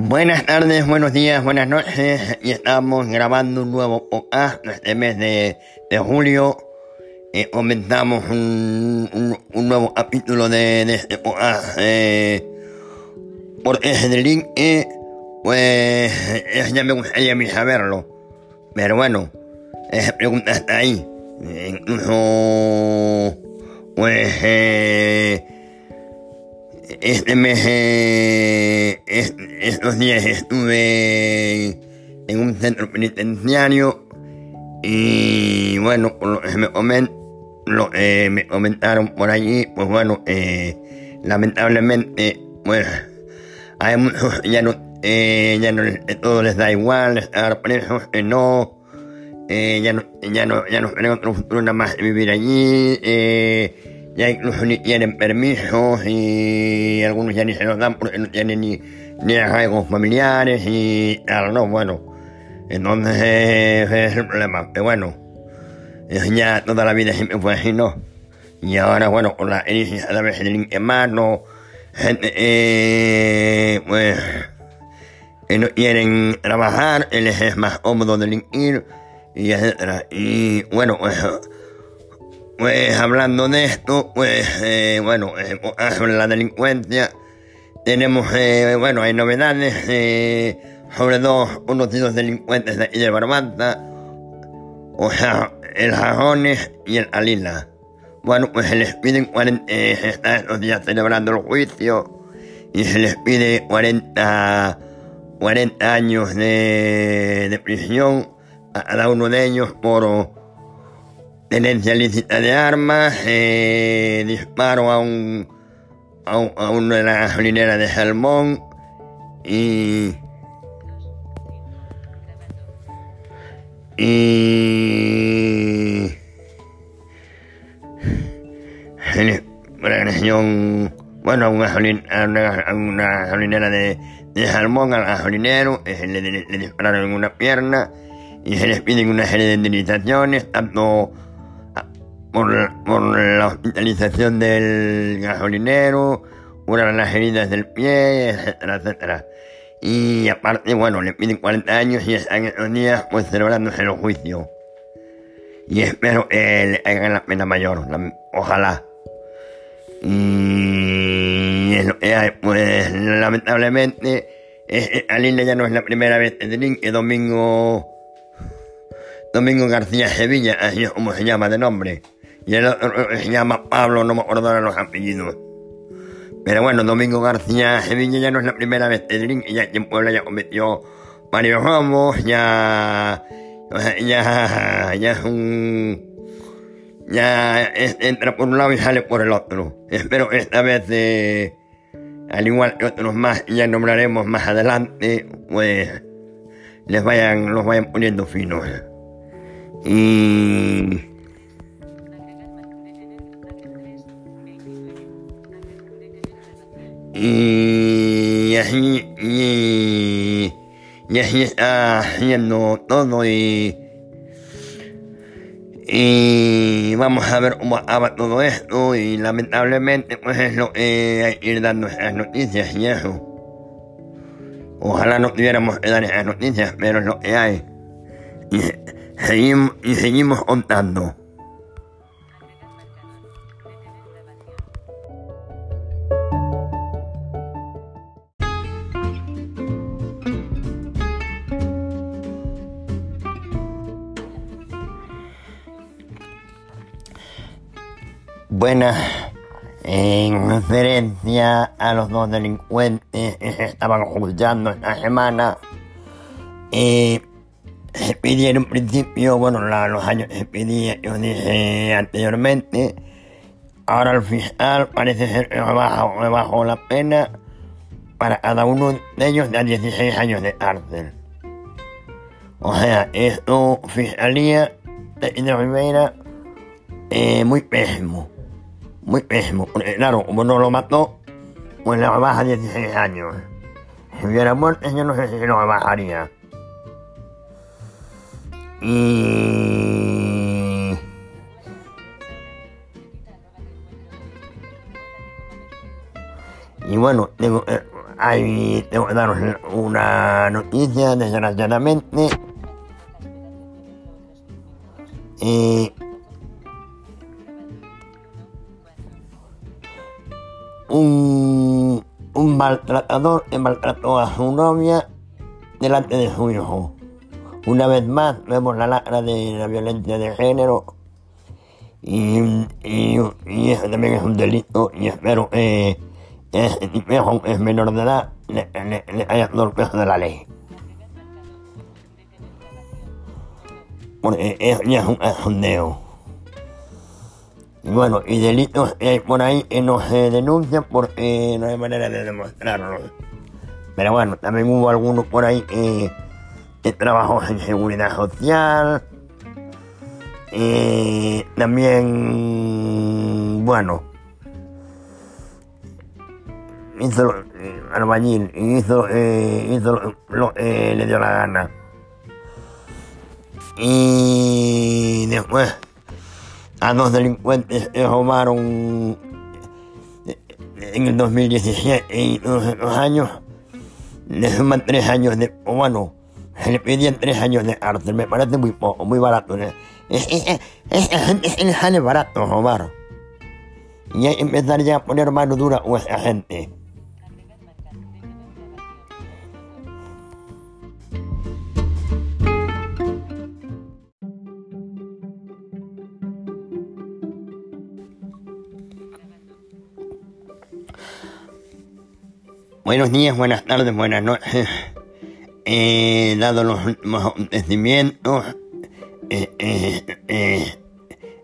Buenas tardes, buenos días, buenas noches. Y estamos grabando un nuevo podcast este mes de, de julio. Eh, comenzamos un, un, nuevo capítulo de, este podcast. Eh, porque es el link y pues eh, ya me gustaría saberlo. Pero bueno, esa pregunta está ahí. Eh, incluso, pues, eh, este mes, eh, es- estos días estuve en un centro penitenciario y bueno, por lo que me, comen- lo, eh, me comentaron por allí, pues bueno, eh, lamentablemente, pues hay muchos, ya no, eh, ya no, todo les da igual estar presos, eh, no, eh, ya no, ya no, ya no tienen otro futuro nada más vivir allí, eh, ya incluso ni tienen permisos y algunos ya ni se los dan porque no tienen ni, ni arraigos familiares y tal, no, bueno, entonces ese es el problema, pero bueno, ya toda la vida siempre fue así, ¿no? Y ahora, bueno, con la iniciativa de link en mano, gente, eh, pues, que no quieren trabajar, les es más cómodo delinquir, y etcétera. Y bueno, pues, pues hablando de esto, pues, eh, bueno, eh, sobre la delincuencia, tenemos, eh, bueno, hay novedades eh, sobre dos conocidos delincuentes de de Barbanza, o sea, el Jajones y el Alila. Bueno, pues se les piden 40, eh, se está estos días celebrando el juicio y se les pide 40, 40 años de, de prisión a cada uno de ellos por tenencia lícita de armas, eh, disparo a un, a, un- a uno de la gasolinera de Salmón y y una agresión, bueno, a una, una, una gasolinera de, de Salmón, al gasolinero, eh, le, le- dispararon en una pierna y se les piden una serie de indemnizaciones, tanto por, por la hospitalización del gasolinero, por las heridas del pie, etcétera, etcétera. Y aparte, bueno, le piden 40 años y están estos días pues celebrándose el juicio. Y espero que le hagan la pena mayor, ojalá. Y pues lamentablemente, eh, Alina ya no es la primera vez que Domingo, Domingo García Sevilla, así es como se llama de nombre. Y el otro se llama Pablo, no me acuerdo los apellidos. Pero bueno, Domingo García Sevilla ya no es la primera vez que delinque, ya en Puebla ya cometió varios robos, ya, ya, ya es un, ya entra por un lado y sale por el otro. Espero esta vez, eh, al igual que otros más, ya nombraremos más adelante, pues les vayan, los vayan poniendo finos. Y y así y, y así está haciendo todo y y vamos a ver cómo acaba todo esto y lamentablemente pues es lo que hay que ir dando esas noticias y ojalá no tuviéramos que dar esas noticias pero es lo que hay. Y seguimos y seguimos contando Buenas. En referencia a los dos delincuentes que se estaban juzgando esta semana, eh, se pidieron en principio, bueno, los años se pedía, yo dije anteriormente, ahora el fiscal parece ser que rebajó la pena para cada uno de ellos de 16 años de cárcel. O sea, esto, Fiscalía de Rivera, eh, muy pésimo. Muy pésimo. Porque, claro, como no lo mató, pues le rebaja 16 años. Si hubiera muerto, yo no sé si lo rebajaría. Y... Bueno, digo, eh, hay, tengo que daros una noticia, desgraciadamente. Eh, un, un maltratador que maltrató a su novia delante de su hijo. Una vez más vemos la lacra de la violencia de género y, y, y eso también es un delito y espero que ese tipo es menor de edad le, haya todo el peso de la ley. Porque es un cachondeo. Y bueno, y delitos hay por ahí que no se denuncian porque no hay manera de demostrarlo. Pero bueno, también hubo algunos por ahí que, que trabajos en seguridad social. Y también, bueno, hizo eh, albañil hizo, eh, hizo lo que le dio la gana. Y después a dos delincuentes que robaron en el 2017 y dos años le suman tres años de, bueno, se le pedían tres años de cárcel, me parece muy poco, muy barato. ¿no? Esa gente se le sale barato robar. Y hay que empezar ya a poner mano dura a esa gente. Buenos días, buenas tardes, buenas noches. Eh, dado los últimos acontecimientos, eh, eh,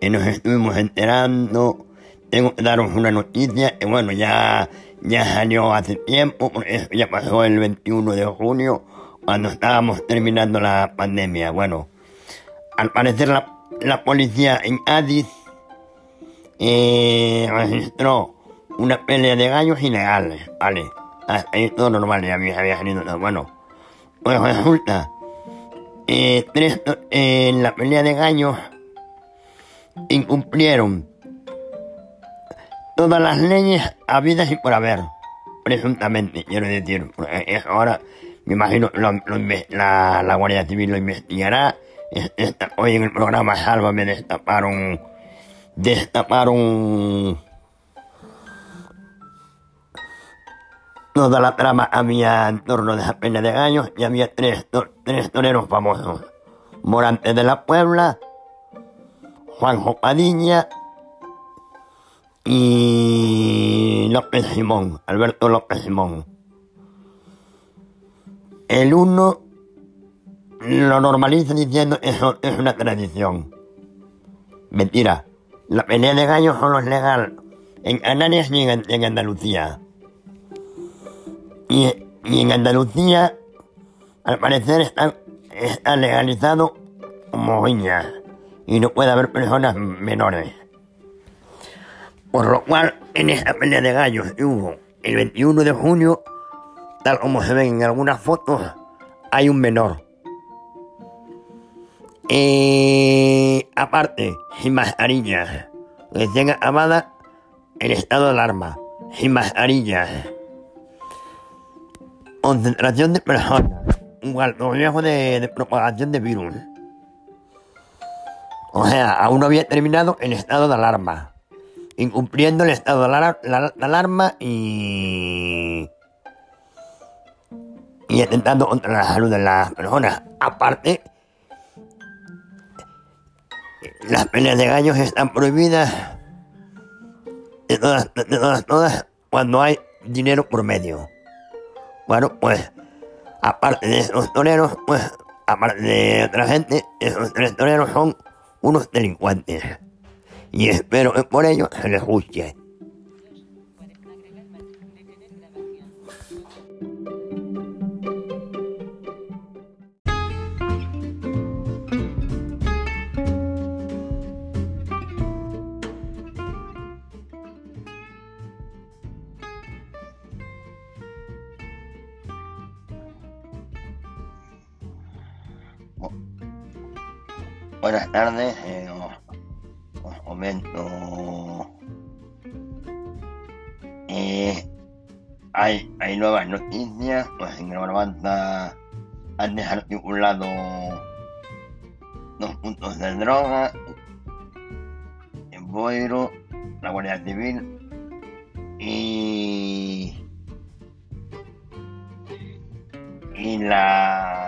eh, nos estuvimos enterando, tengo que daros una noticia, bueno, ya, ya salió hace tiempo, ya pasó el 21 de junio, cuando estábamos terminando la pandemia. Bueno, al parecer la, la policía en Addis registró una pelea de gallos ilegales, ¿vale? Ahí todo normal, ya había, salido. Bueno, pues resulta, eh, eh, en la pelea de gallos incumplieron todas las leyes habidas y por haber, presuntamente, quiero decir. Eh, ahora, me imagino, lo, la, Guardia Civil lo investigará. Hoy en el programa Salva me destaparon, destaparon Toda la trama había en torno de esa pelea de gallos y había tres, tres toreros famosos. Morante de la Puebla, Juanjo Padilla y López Simón, Alberto López Simón. El uno lo normaliza diciendo eso es una tradición. Mentira. La pelea de gallos solo es legal en Canarias y en, en Andalucía. Y, en Andalucía, al parecer, está, está legalizado como viña y no puede haber personas menores. Por lo cual, en esa pelea de gallos que hubo el 21 de junio, tal como se ven en algunas fotos, hay un menor. Eh, aparte, sin mascarillas, recién acabada el estado de alarma, sin mascarillas concentración de personas, riesgo de, de, propagación de virus. O sea, aún no había terminado el estado de alarma, incumpliendo el estado de alarma, la, la alarma y y atentando contra la salud de las personas. Aparte, las peleas de gallos están prohibidas de todas, todas cuando hay dinero por medio. Bueno, pues, aparte de esos toreros, pues, aparte de otra gente, esos tres toreros son unos delincuentes. Y espero que por ello se les juzgue. Tardes, eh, os, comento. Eh, hay, hay nuevas noticias, pues en Barbanta han desarticulado dos puntos de droga, en Boiro, la Guardia Civil y, y la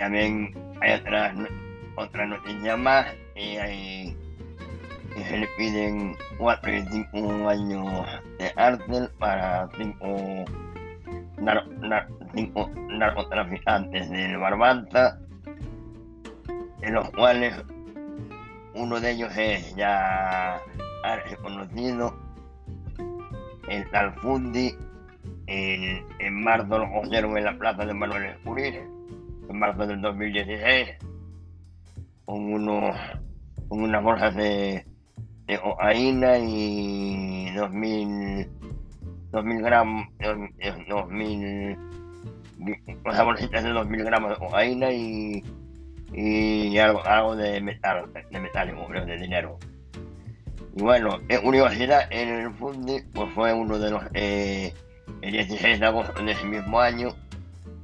también hay otras otra noticias más y se le piden 4 y 5 años de cárcel para 5 nar, nar, cinco narcotraficantes del Barbanta, de los cuales uno de ellos es ya reconocido, el tal Fundi, en, en marzo lo cogieron en la plaza de Manuel Escurir, en marzo del 2016, con, unos, con unas bolsas de, de cocaína y 2000 2000 gramos, 2000, las bolsitas de 2000 gramos de cocaína y, y algo, algo de metal, de metal, de dinero. Y bueno, en universidad, en el Fundi, pues fue uno de los, eh, el 16 de agosto de ese mismo año,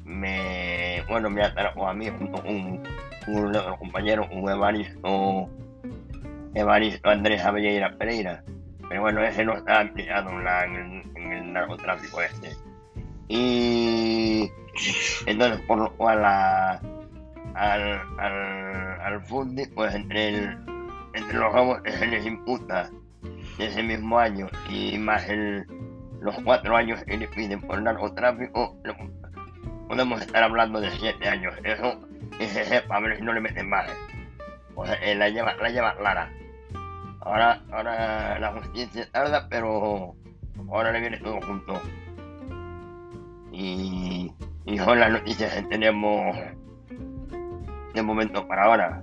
me, bueno, me atrapó a mí un, de los compañeros, un Evaristo, Evaristo Andrés Avelleira Pereira. Pero bueno, ese no está implicado en, la, en, el, narcotráfico este. Y entonces, por lo cual al, al, al Fundi, pues entre, el, entre los robos que se les imputa de ese mismo año y más el, los cuatro años que le piden por narcotráfico, podemos estar hablando de siete años. Eso, ese sepa, a ver si no le meten más. Pues eh, la lleva, la lleva clara. Ahora, ahora la justicia tarda, pero ahora le viene todo junto. Y, y son las noticias que tenemos de momento para ahora.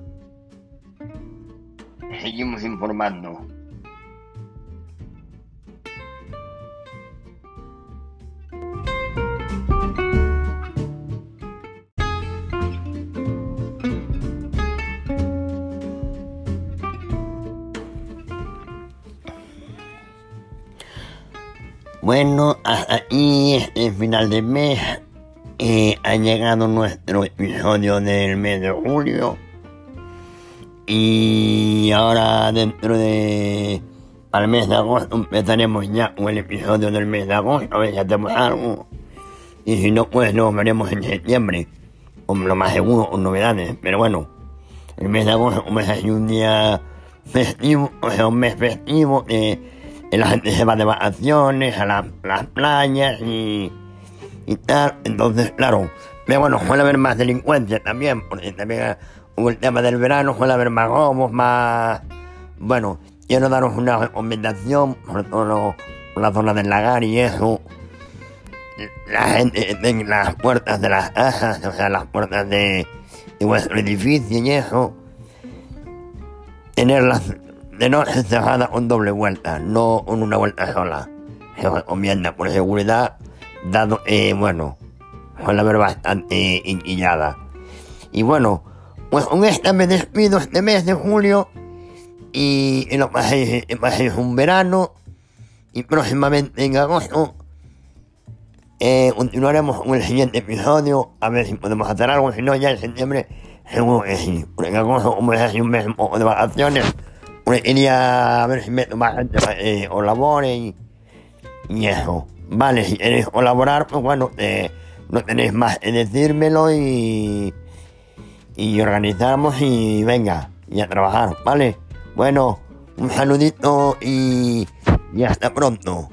Seguimos informando. Bueno, hasta aquí este final de mes eh, ha llegado nuestro episodio del mes de julio. Y ahora dentro de al mes de agosto empezaremos ya con el episodio del mes de agosto, a ver si hacemos algo. Y si no, pues nos veremos en septiembre, con lo más seguro, con novedades. Pero bueno, el mes de agosto como es un día festivo, o sea, un mes festivo, eh, la gente se va de vacaciones a las playas y, y tal. Entonces, claro, pero bueno, suele haber más delincuencia también, porque también hubo el tema del verano, suele haber más robos, más... Bueno, quiero daros una recomendación, sobre todo por la zona del lagar y eso. La gente en las puertas de las casas, o sea, las puertas de, de vuestro edificio y eso, tenerlas de noche cerrada con doble vuelta, no con una vuelta sola. Se recomienda por seguridad, dado, eh, bueno, suele ver bastante inquillada. Y bueno, pues con esta me despido este mes de julio y, lo paséis, un verano y próximamente en agosto eh, continuaremos con el siguiente episodio a ver si podemos hacer algo, si no ya en septiembre seguro que sí, porque en agosto como es así un mes de vacaciones a ver si me más gente colabore y, y, eso. Vale, si queréis colaborar, pues bueno, eh, no tenéis más que decírmelo y, y organizamos y venga, y a trabajar, ¿vale? Bueno, un saludito y, y hasta pronto.